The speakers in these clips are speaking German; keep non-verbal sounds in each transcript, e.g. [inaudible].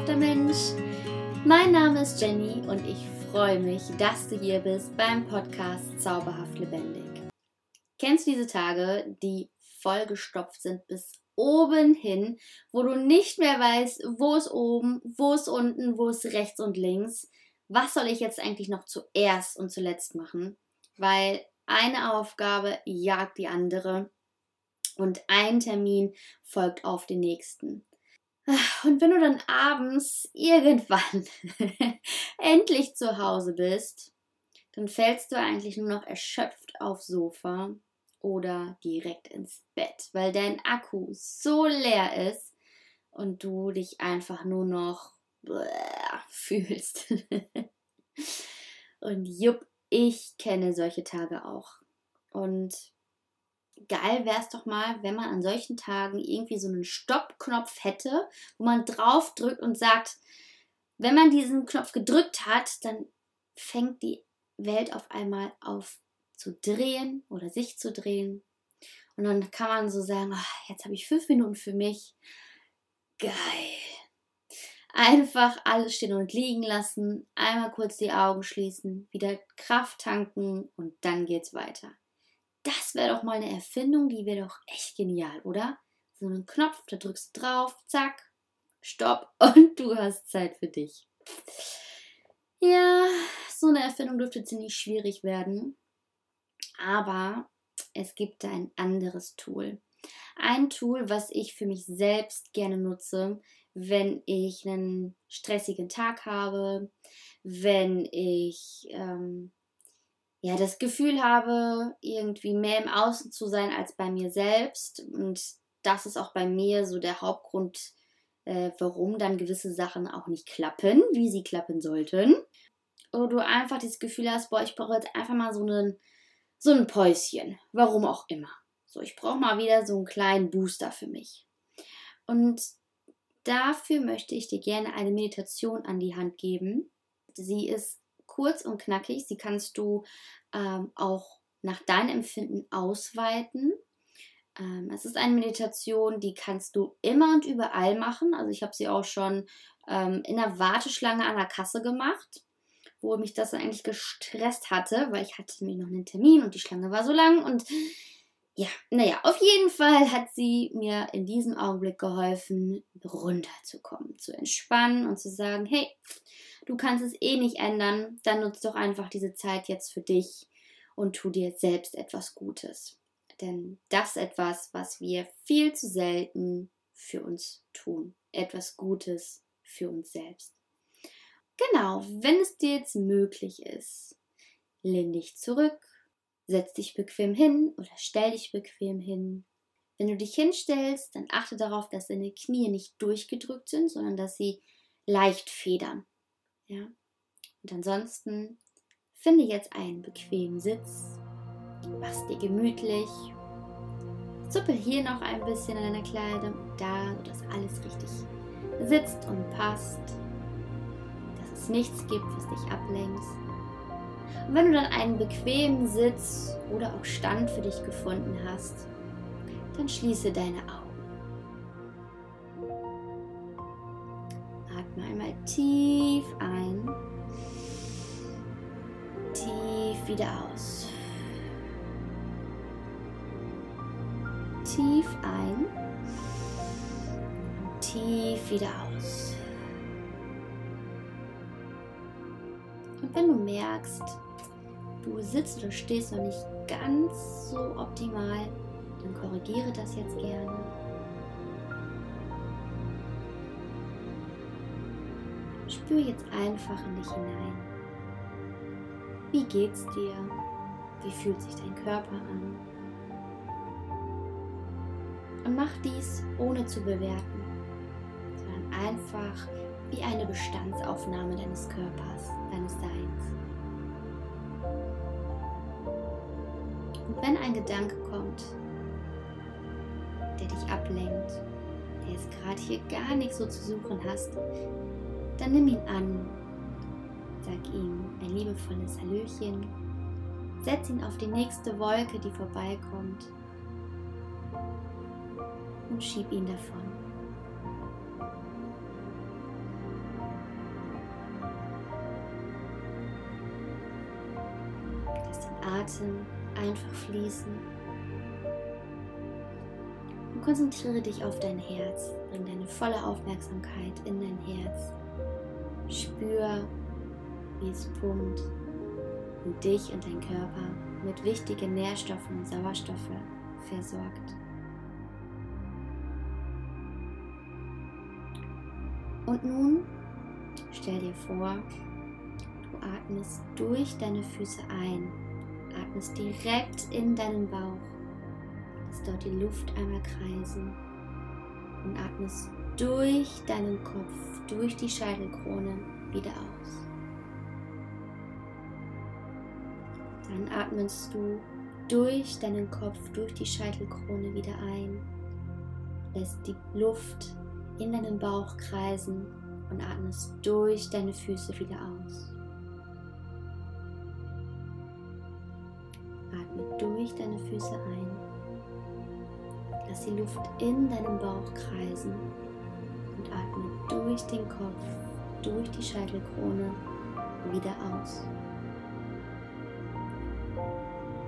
zauberhafter Mensch. Mein Name ist Jenny und ich freue mich, dass du hier bist beim Podcast Zauberhaft Lebendig. Kennst du diese Tage, die vollgestopft sind bis oben hin, wo du nicht mehr weißt, wo ist oben, wo ist unten, wo ist rechts und links? Was soll ich jetzt eigentlich noch zuerst und zuletzt machen? Weil eine Aufgabe jagt die andere und ein Termin folgt auf den nächsten. Und wenn du dann abends irgendwann [laughs] endlich zu Hause bist, dann fällst du eigentlich nur noch erschöpft aufs Sofa oder direkt ins Bett, weil dein Akku so leer ist und du dich einfach nur noch [laughs] fühlst. und jupp, ich kenne solche Tage auch. Und geil wäre es doch mal, wenn man an solchen Tagen irgendwie so einen Stoppknopf hätte, wo man drauf drückt und sagt, wenn man diesen Knopf gedrückt hat, dann fängt die Welt auf einmal auf zu drehen oder sich zu drehen. Und dann kann man so sagen, ach, jetzt habe ich fünf Minuten für mich. Geil. Einfach alles stehen und liegen lassen, einmal kurz die Augen schließen, wieder Kraft tanken und dann geht's weiter. Wäre doch mal eine Erfindung, die wäre doch echt genial, oder? So einen Knopf, da drückst du drauf, zack, stopp [laughs] und du hast Zeit für dich. Ja, so eine Erfindung dürfte ziemlich schwierig werden. Aber es gibt da ein anderes Tool. Ein Tool, was ich für mich selbst gerne nutze, wenn ich einen stressigen Tag habe, wenn ich ähm, ja, das Gefühl habe, irgendwie mehr im Außen zu sein als bei mir selbst. Und das ist auch bei mir so der Hauptgrund, äh, warum dann gewisse Sachen auch nicht klappen, wie sie klappen sollten. Oder du einfach das Gefühl hast, boah, ich brauche jetzt einfach mal so einen, so ein Päuschen. Warum auch immer. So, ich brauche mal wieder so einen kleinen Booster für mich. Und dafür möchte ich dir gerne eine Meditation an die Hand geben. Sie ist kurz und knackig. Sie kannst du ähm, auch nach deinem Empfinden ausweiten. Ähm, es ist eine Meditation, die kannst du immer und überall machen. Also ich habe sie auch schon ähm, in der Warteschlange an der Kasse gemacht, wo mich das eigentlich gestresst hatte, weil ich hatte nämlich noch einen Termin und die Schlange war so lang und ja, naja, auf jeden Fall hat sie mir in diesem Augenblick geholfen, runterzukommen, zu entspannen und zu sagen, hey, du kannst es eh nicht ändern, dann nutzt doch einfach diese Zeit jetzt für dich und tu dir selbst etwas Gutes. Denn das ist etwas, was wir viel zu selten für uns tun. Etwas Gutes für uns selbst. Genau, wenn es dir jetzt möglich ist, lehn dich zurück, setz dich bequem hin oder stell dich bequem hin. Wenn du dich hinstellst, dann achte darauf, dass deine Knie nicht durchgedrückt sind, sondern dass sie leicht federn. Ja? Und ansonsten finde jetzt einen bequemen Sitz, mach's dir gemütlich, zuppel hier noch ein bisschen an deiner Kleidung, da, sodass alles richtig sitzt und passt, dass es nichts gibt, was dich ablenkt. Und wenn du dann einen bequemen Sitz oder auch Stand für dich gefunden hast, dann schließe deine Augen. Atme einmal tief ein, tief wieder aus. Tief ein tief wieder aus. Und wenn du merkst, du sitzt oder stehst noch nicht ganz so optimal, dann korrigiere das jetzt gerne. Spür jetzt einfach in dich hinein. Wie geht's dir? Wie fühlt sich dein Körper an? Und mach dies ohne zu bewerten, sondern einfach wie eine Bestandsaufnahme deines Körpers, deines Seins. Und wenn ein Gedanke kommt, der dich ablenkt, der jetzt gerade hier gar nichts so zu suchen hast, dann nimm ihn an. Sag ihm ein liebevolles Hallöchen. Setz ihn auf die nächste Wolke, die vorbeikommt. Und schieb ihn davon. Lass den Atem einfach fließen. Und konzentriere dich auf dein Herz. Bring deine volle Aufmerksamkeit in dein Herz. Spür, wie es pumpt und dich und dein Körper mit wichtigen Nährstoffen und Sauerstoffe versorgt. Und nun stell dir vor, du atmest durch deine Füße ein, atmest direkt in deinen Bauch, lässt dort die Luft einmal kreisen und atmest durch deinen Kopf, durch die Scheitelkrone wieder aus. Dann atmest du durch deinen Kopf, durch die Scheitelkrone wieder ein, lässt die Luft in deinem Bauch kreisen und atmest durch deine Füße wieder aus. Atme durch deine Füße ein. Lass die Luft in deinem Bauch kreisen atme durch den Kopf, durch die Scheitelkrone wieder aus.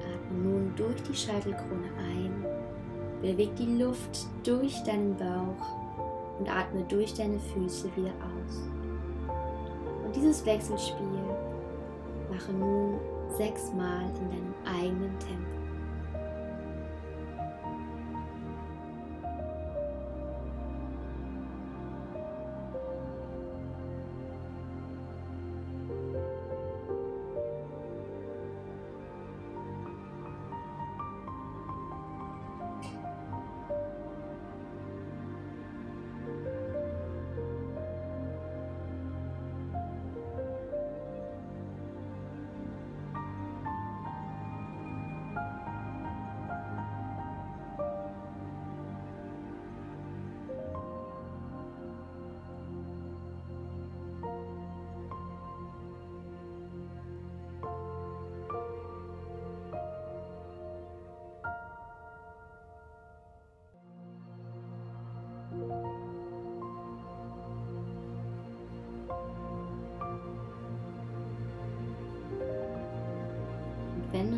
Atme nun durch die Scheitelkrone ein. Beweg die Luft durch deinen Bauch und atme durch deine Füße wieder aus. Und dieses Wechselspiel mache nun sechsmal in deinem eigenen Tempo.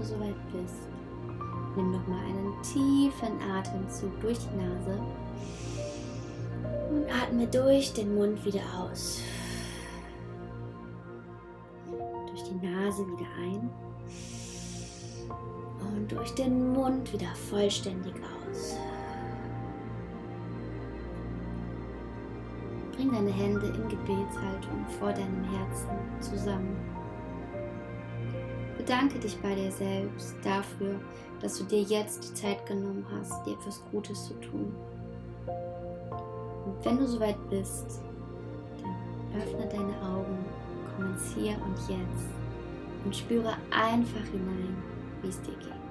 Du soweit bist, nimm nochmal einen tiefen Atemzug durch die Nase und atme durch den Mund wieder aus. Durch die Nase wieder ein und durch den Mund wieder vollständig aus. Bring deine Hände in Gebetshaltung vor deinem Herzen zusammen. Bedanke dich bei dir selbst dafür, dass du dir jetzt die Zeit genommen hast, dir etwas Gutes zu tun. Und wenn du soweit bist, dann öffne deine Augen, komm ins Hier und Jetzt und spüre einfach hinein, wie es dir geht.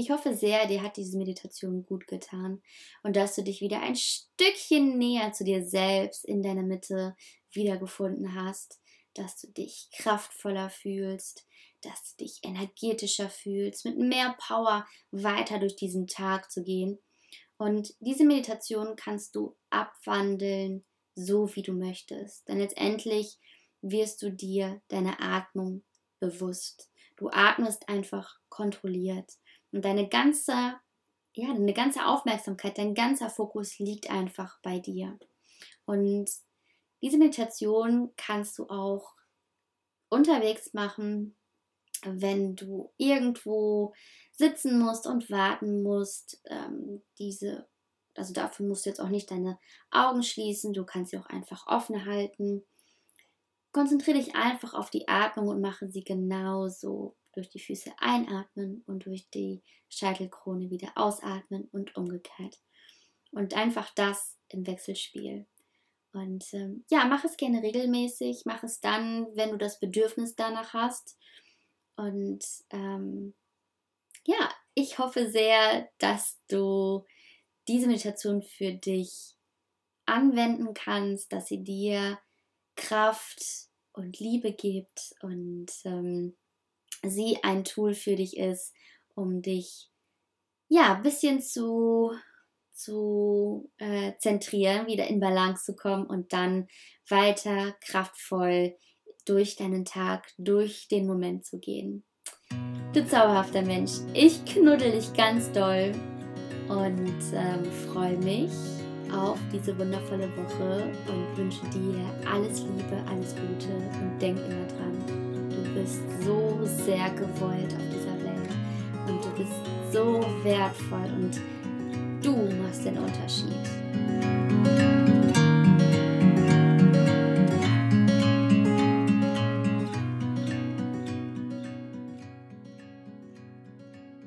Ich hoffe sehr, dir hat diese Meditation gut getan und dass du dich wieder ein Stückchen näher zu dir selbst in deiner Mitte wiedergefunden hast, dass du dich kraftvoller fühlst, dass du dich energetischer fühlst, mit mehr Power weiter durch diesen Tag zu gehen. Und diese Meditation kannst du abwandeln, so wie du möchtest. Denn letztendlich wirst du dir deine Atmung bewusst. Du atmest einfach kontrolliert. Und deine ganze, ja, deine ganze Aufmerksamkeit, dein ganzer Fokus liegt einfach bei dir. Und diese Meditation kannst du auch unterwegs machen, wenn du irgendwo sitzen musst und warten musst. Ähm, diese, also dafür musst du jetzt auch nicht deine Augen schließen, du kannst sie auch einfach offen halten. Konzentriere dich einfach auf die Atmung und mache sie genauso durch die Füße einatmen und durch die Scheitelkrone wieder ausatmen und umgekehrt. Und einfach das im Wechselspiel. Und ähm, ja, mach es gerne regelmäßig, mach es dann, wenn du das Bedürfnis danach hast. Und ähm, ja, ich hoffe sehr, dass du diese Meditation für dich anwenden kannst, dass sie dir Kraft und Liebe gibt und ähm, sie ein Tool für dich ist, um dich ja ein bisschen zu, zu äh, zentrieren, wieder in Balance zu kommen und dann weiter kraftvoll durch deinen Tag, durch den Moment zu gehen. Du zauberhafter Mensch, ich knuddel dich ganz doll und ähm, freue mich auf diese wundervolle Woche und wünsche dir alles Liebe, alles Gute und denk immer dran, bist so sehr gewollt auf dieser Welt und du bist so wertvoll und du machst den Unterschied.